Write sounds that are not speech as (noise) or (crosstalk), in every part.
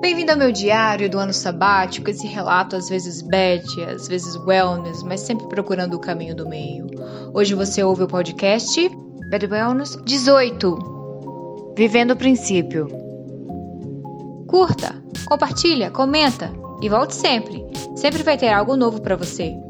Bem-vindo ao meu diário do ano sabático, esse relato às vezes bad, às vezes wellness, mas sempre procurando o caminho do meio. Hoje você ouve o podcast Bad Wellness 18 Vivendo o Princípio. Curta, compartilha, comenta e volte sempre. Sempre vai ter algo novo para você.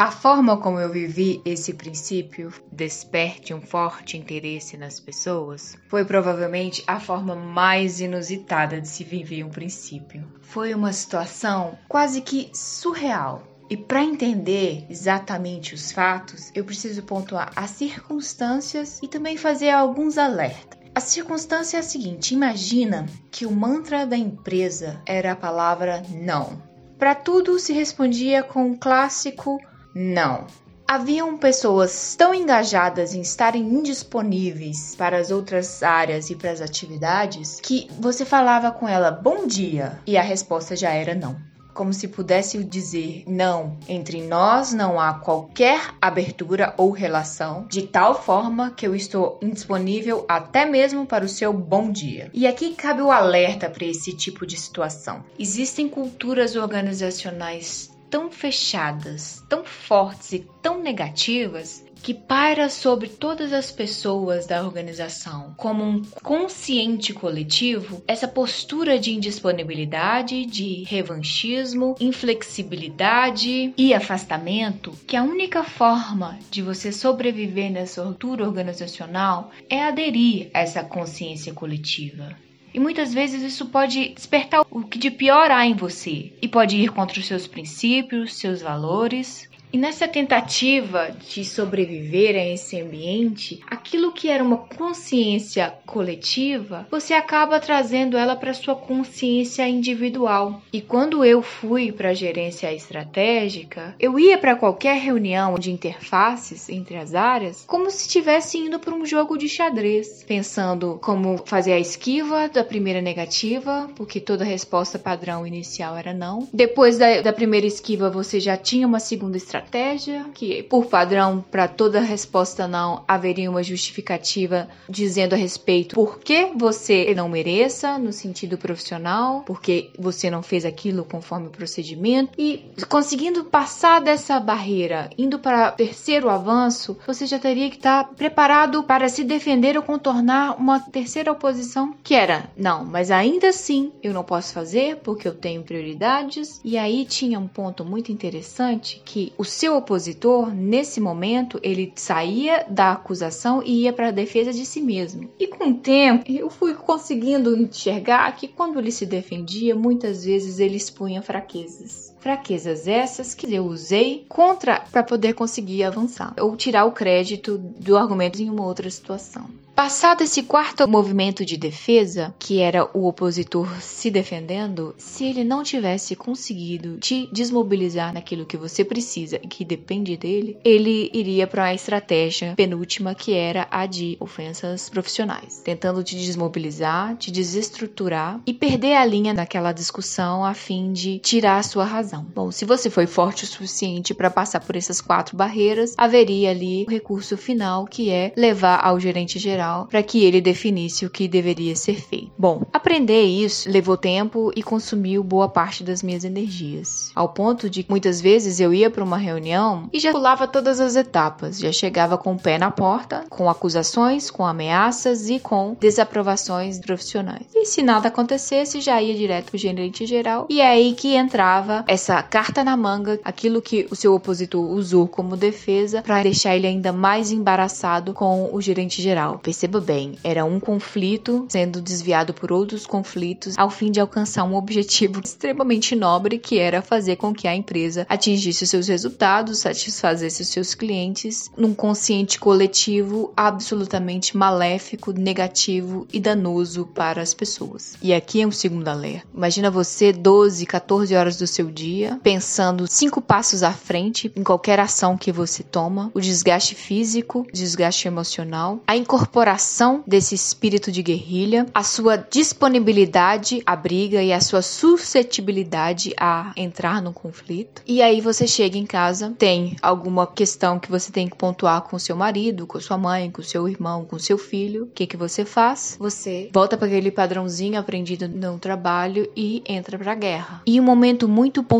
A forma como eu vivi esse princípio, desperte um forte interesse nas pessoas, foi provavelmente a forma mais inusitada de se viver um princípio. Foi uma situação quase que surreal. E para entender exatamente os fatos, eu preciso pontuar as circunstâncias e também fazer alguns alertas. A circunstância é a seguinte: imagina que o mantra da empresa era a palavra não. Para tudo se respondia com o clássico não. Haviam pessoas tão engajadas em estarem indisponíveis para as outras áreas e para as atividades que você falava com ela bom dia e a resposta já era não como se pudesse dizer não, entre nós não há qualquer abertura ou relação, de tal forma que eu estou indisponível até mesmo para o seu bom dia. E aqui cabe o alerta para esse tipo de situação. Existem culturas organizacionais tão fechadas, tão fortes e tão negativas que paira sobre todas as pessoas da organização como um consciente coletivo, essa postura de indisponibilidade, de revanchismo, inflexibilidade e afastamento, que a única forma de você sobreviver nessa cultura organizacional é aderir a essa consciência coletiva. E muitas vezes isso pode despertar o que de pior há em você e pode ir contra os seus princípios, seus valores e nessa tentativa de sobreviver a esse ambiente, aquilo que era uma consciência coletiva, você acaba trazendo ela para sua consciência individual. E quando eu fui para a gerência estratégica, eu ia para qualquer reunião de interfaces entre as áreas como se estivesse indo para um jogo de xadrez, pensando como fazer a esquiva da primeira negativa, porque toda resposta padrão inicial era não. Depois da, da primeira esquiva, você já tinha uma segunda estratégia estratégia, que por padrão, para toda resposta não, haveria uma justificativa dizendo a respeito por que você não mereça, no sentido profissional, porque você não fez aquilo conforme o procedimento. E conseguindo passar dessa barreira, indo para terceiro avanço, você já teria que estar tá preparado para se defender ou contornar uma terceira oposição, que era, não, mas ainda assim eu não posso fazer porque eu tenho prioridades. E aí tinha um ponto muito interessante que o seu opositor, nesse momento, ele saía da acusação e ia para a defesa de si mesmo. E com o tempo, eu fui conseguindo enxergar que quando ele se defendia, muitas vezes ele expunha fraquezas. Fraquezas essas que eu usei contra para poder conseguir avançar ou tirar o crédito do argumento em uma outra situação. Passado esse quarto movimento de defesa, que era o opositor se defendendo, se ele não tivesse conseguido te desmobilizar naquilo que você precisa e que depende dele, ele iria para a estratégia penúltima, que era a de ofensas profissionais, tentando te desmobilizar, te desestruturar e perder a linha naquela discussão a fim de tirar a sua razão. Bom, se você foi forte o suficiente para passar por essas quatro barreiras, haveria ali o recurso final, que é levar ao gerente geral para que ele definisse o que deveria ser feito. Bom, aprender isso levou tempo e consumiu boa parte das minhas energias, ao ponto de muitas vezes eu ia para uma reunião e já pulava todas as etapas, já chegava com o pé na porta, com acusações, com ameaças e com desaprovações profissionais. E se nada acontecesse, já ia direto para o gerente geral e é aí que entrava essa carta na manga, aquilo que o seu opositor usou como defesa para deixar ele ainda mais embaraçado com o gerente geral. Perceba bem, era um conflito sendo desviado por outros conflitos ao fim de alcançar um objetivo (laughs) extremamente nobre que era fazer com que a empresa atingisse seus resultados, satisfazesse os seus clientes num consciente coletivo absolutamente maléfico, negativo e danoso para as pessoas. E aqui é um segundo alerta. Imagina você 12, 14 horas do seu dia pensando cinco passos à frente em qualquer ação que você toma, o desgaste físico, desgaste emocional, a incorporação desse espírito de guerrilha, a sua disponibilidade à briga e a sua suscetibilidade a entrar no conflito. E aí você chega em casa casa, tem alguma questão que você tem que pontuar com seu marido, com sua mãe, com seu irmão, com seu filho, o que que você faz? Você volta para aquele padrãozinho aprendido no trabalho e entra para a guerra. E um momento muito pontual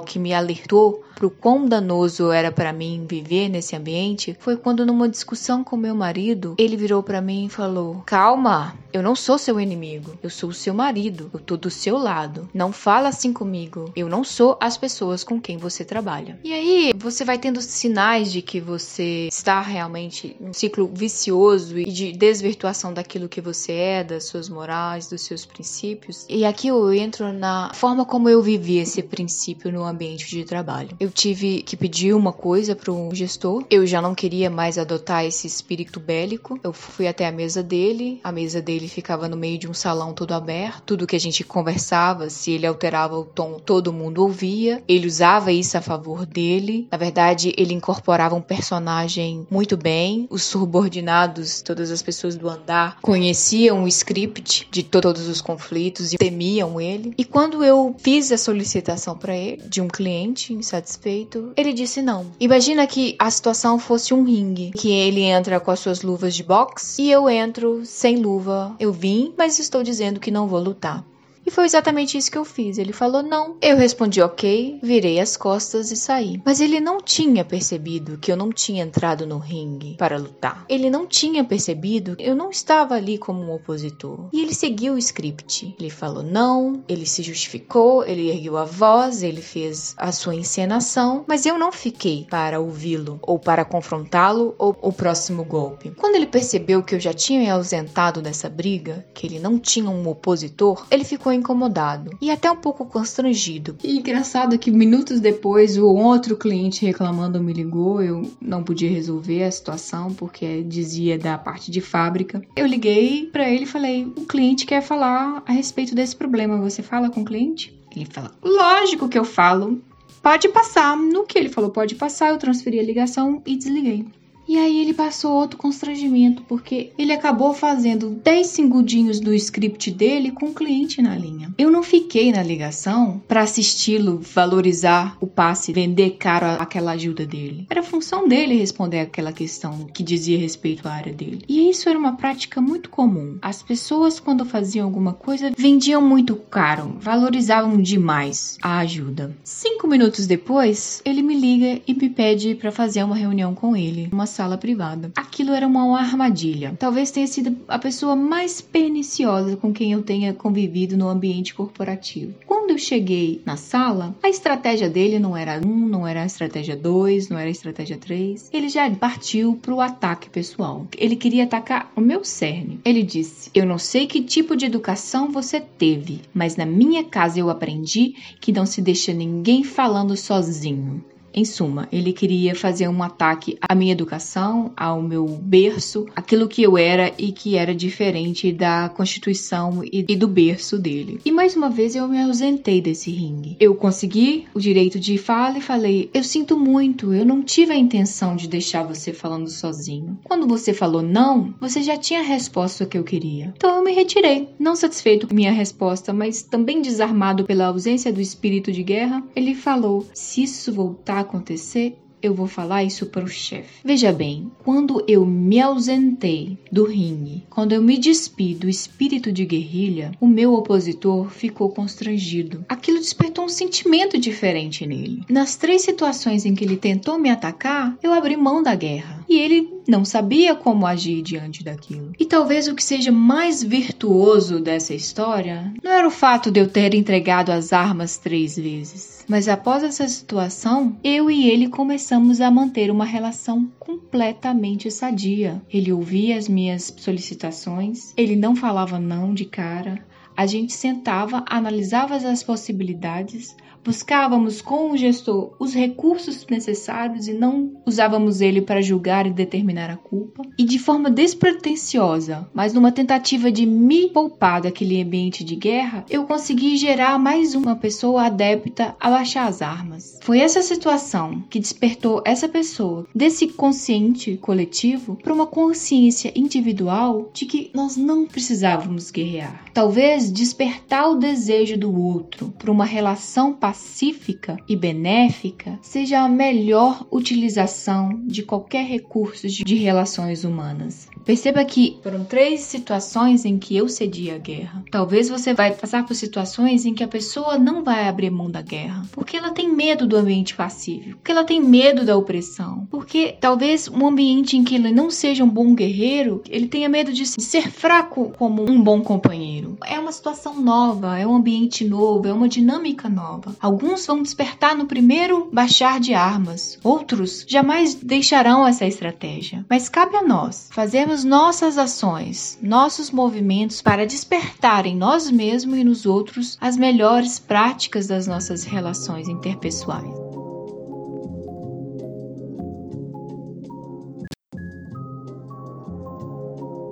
que me alertou pro quão danoso era para mim viver nesse ambiente foi quando numa discussão com meu marido, ele virou para mim e falou: "Calma, eu não sou seu inimigo, eu sou o seu marido, eu tô do seu lado. Não fala assim comigo. Eu não sou as pessoas com quem você trabalha." E aí, você vai tendo sinais de que você está realmente em um ciclo vicioso e de desvirtuação daquilo que você é, das suas morais, dos seus princípios. E aqui eu entro na forma como eu vivi esse princípio no ambiente de trabalho. Eu tive que pedir uma coisa para o gestor. Eu já não queria mais adotar esse espírito bélico. Eu fui até a mesa dele. A mesa dele ficava no meio de um salão todo aberto. Tudo que a gente conversava, se ele alterava o tom, todo mundo ouvia. Ele usava isso a favor dele. Na verdade, ele incorporava um personagem muito bem. Os subordinados, todas as pessoas do andar, conheciam o script de todos os conflitos e temiam ele. E quando eu fiz a solicitação para ele de um cliente insatisfeito, insatisfeito, ele disse não. Imagina que a situação fosse um ringue, que ele entra com as suas luvas de boxe e eu entro sem luva. Eu vim, mas estou dizendo que não vou lutar. E foi exatamente isso que eu fiz. Ele falou não. Eu respondi ok, virei as costas e saí. Mas ele não tinha percebido que eu não tinha entrado no ringue para lutar. Ele não tinha percebido que eu não estava ali como um opositor. E ele seguiu o script. Ele falou não, ele se justificou, ele ergueu a voz, ele fez a sua encenação, mas eu não fiquei para ouvi-lo ou para confrontá-lo ou o próximo golpe. Quando ele percebeu que eu já tinha me ausentado dessa briga, que ele não tinha um opositor, ele ficou ficou incomodado e até um pouco constrangido. E engraçado que minutos depois o outro cliente reclamando me ligou, eu não podia resolver a situação porque dizia da parte de fábrica. Eu liguei para ele e falei: "O cliente quer falar a respeito desse problema, você fala com o cliente?" Ele fala: "Lógico que eu falo. Pode passar." No que ele falou pode passar, eu transferi a ligação e desliguei. E aí ele passou outro constrangimento, porque ele acabou fazendo 10 segundinhos do script dele com o cliente na linha. Eu não fiquei na ligação para assisti-lo valorizar o passe, vender caro aquela ajuda dele. Era função dele responder aquela questão que dizia respeito à área dele. E isso era uma prática muito comum. As pessoas, quando faziam alguma coisa, vendiam muito caro, valorizavam demais a ajuda. Cinco minutos depois, ele me liga e me pede para fazer uma reunião com ele. Uma sala privada. Aquilo era uma armadilha. Talvez tenha sido a pessoa mais perniciosa com quem eu tenha convivido no ambiente corporativo. Quando eu cheguei na sala, a estratégia dele não era um, não era a estratégia dois, não era a estratégia três. Ele já partiu para o ataque pessoal. Ele queria atacar o meu cerne. Ele disse: Eu não sei que tipo de educação você teve, mas na minha casa eu aprendi que não se deixa ninguém falando sozinho. Em suma, ele queria fazer um ataque à minha educação, ao meu berço, aquilo que eu era e que era diferente da constituição e do berço dele. E mais uma vez eu me ausentei desse ringue. Eu consegui o direito de fala e falei: Eu sinto muito, eu não tive a intenção de deixar você falando sozinho. Quando você falou não, você já tinha a resposta que eu queria. Então eu me retirei, não satisfeito com minha resposta, mas também desarmado pela ausência do espírito de guerra. Ele falou: Se isso voltar acontecer, eu vou falar isso para o chefe. Veja bem, quando eu me ausentei do ringue, quando eu me despi do espírito de guerrilha, o meu opositor ficou constrangido. Aquilo despertou um sentimento diferente nele. Nas três situações em que ele tentou me atacar, eu abri mão da guerra. E ele não sabia como agir diante daquilo. E talvez o que seja mais virtuoso dessa história não era o fato de eu ter entregado as armas três vezes. Mas após essa situação, eu e ele começamos a manter uma relação completamente sadia. Ele ouvia as minhas solicitações, ele não falava não de cara. A gente sentava, analisava as possibilidades, Buscávamos com o gestor os recursos necessários e não usávamos ele para julgar e determinar a culpa. E de forma despretensiosa, mas numa tentativa de me poupar daquele ambiente de guerra, eu consegui gerar mais uma pessoa adepta a baixar as armas. Foi essa situação que despertou essa pessoa desse consciente coletivo para uma consciência individual de que nós não precisávamos guerrear. Talvez despertar o desejo do outro para uma relação pacífica e benéfica seja a melhor utilização de qualquer recurso de relações humanas. Perceba que foram três situações em que eu cedi à guerra. Talvez você vai passar por situações em que a pessoa não vai abrir mão da guerra, porque ela tem medo do ambiente pacífico, porque ela tem medo da opressão, porque talvez um ambiente em que ele não seja um bom guerreiro, ele tenha medo de ser fraco como um bom companheiro. É uma situação nova, é um ambiente novo, é uma dinâmica nova. Alguns vão despertar no primeiro baixar de armas, outros jamais deixarão essa estratégia. Mas cabe a nós fazermos nossas ações, nossos movimentos para despertar em nós mesmos e nos outros as melhores práticas das nossas relações interpessoais.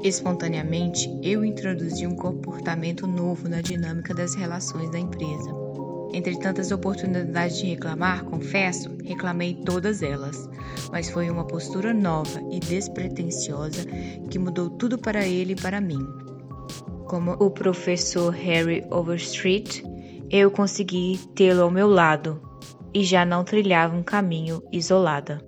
Espontaneamente, eu introduzi um comportamento novo na dinâmica das relações da empresa. Entre tantas oportunidades de reclamar, confesso, reclamei todas elas, mas foi uma postura nova e despretensiosa que mudou tudo para ele e para mim. Como o professor Harry Overstreet, eu consegui tê-lo ao meu lado e já não trilhava um caminho isolada.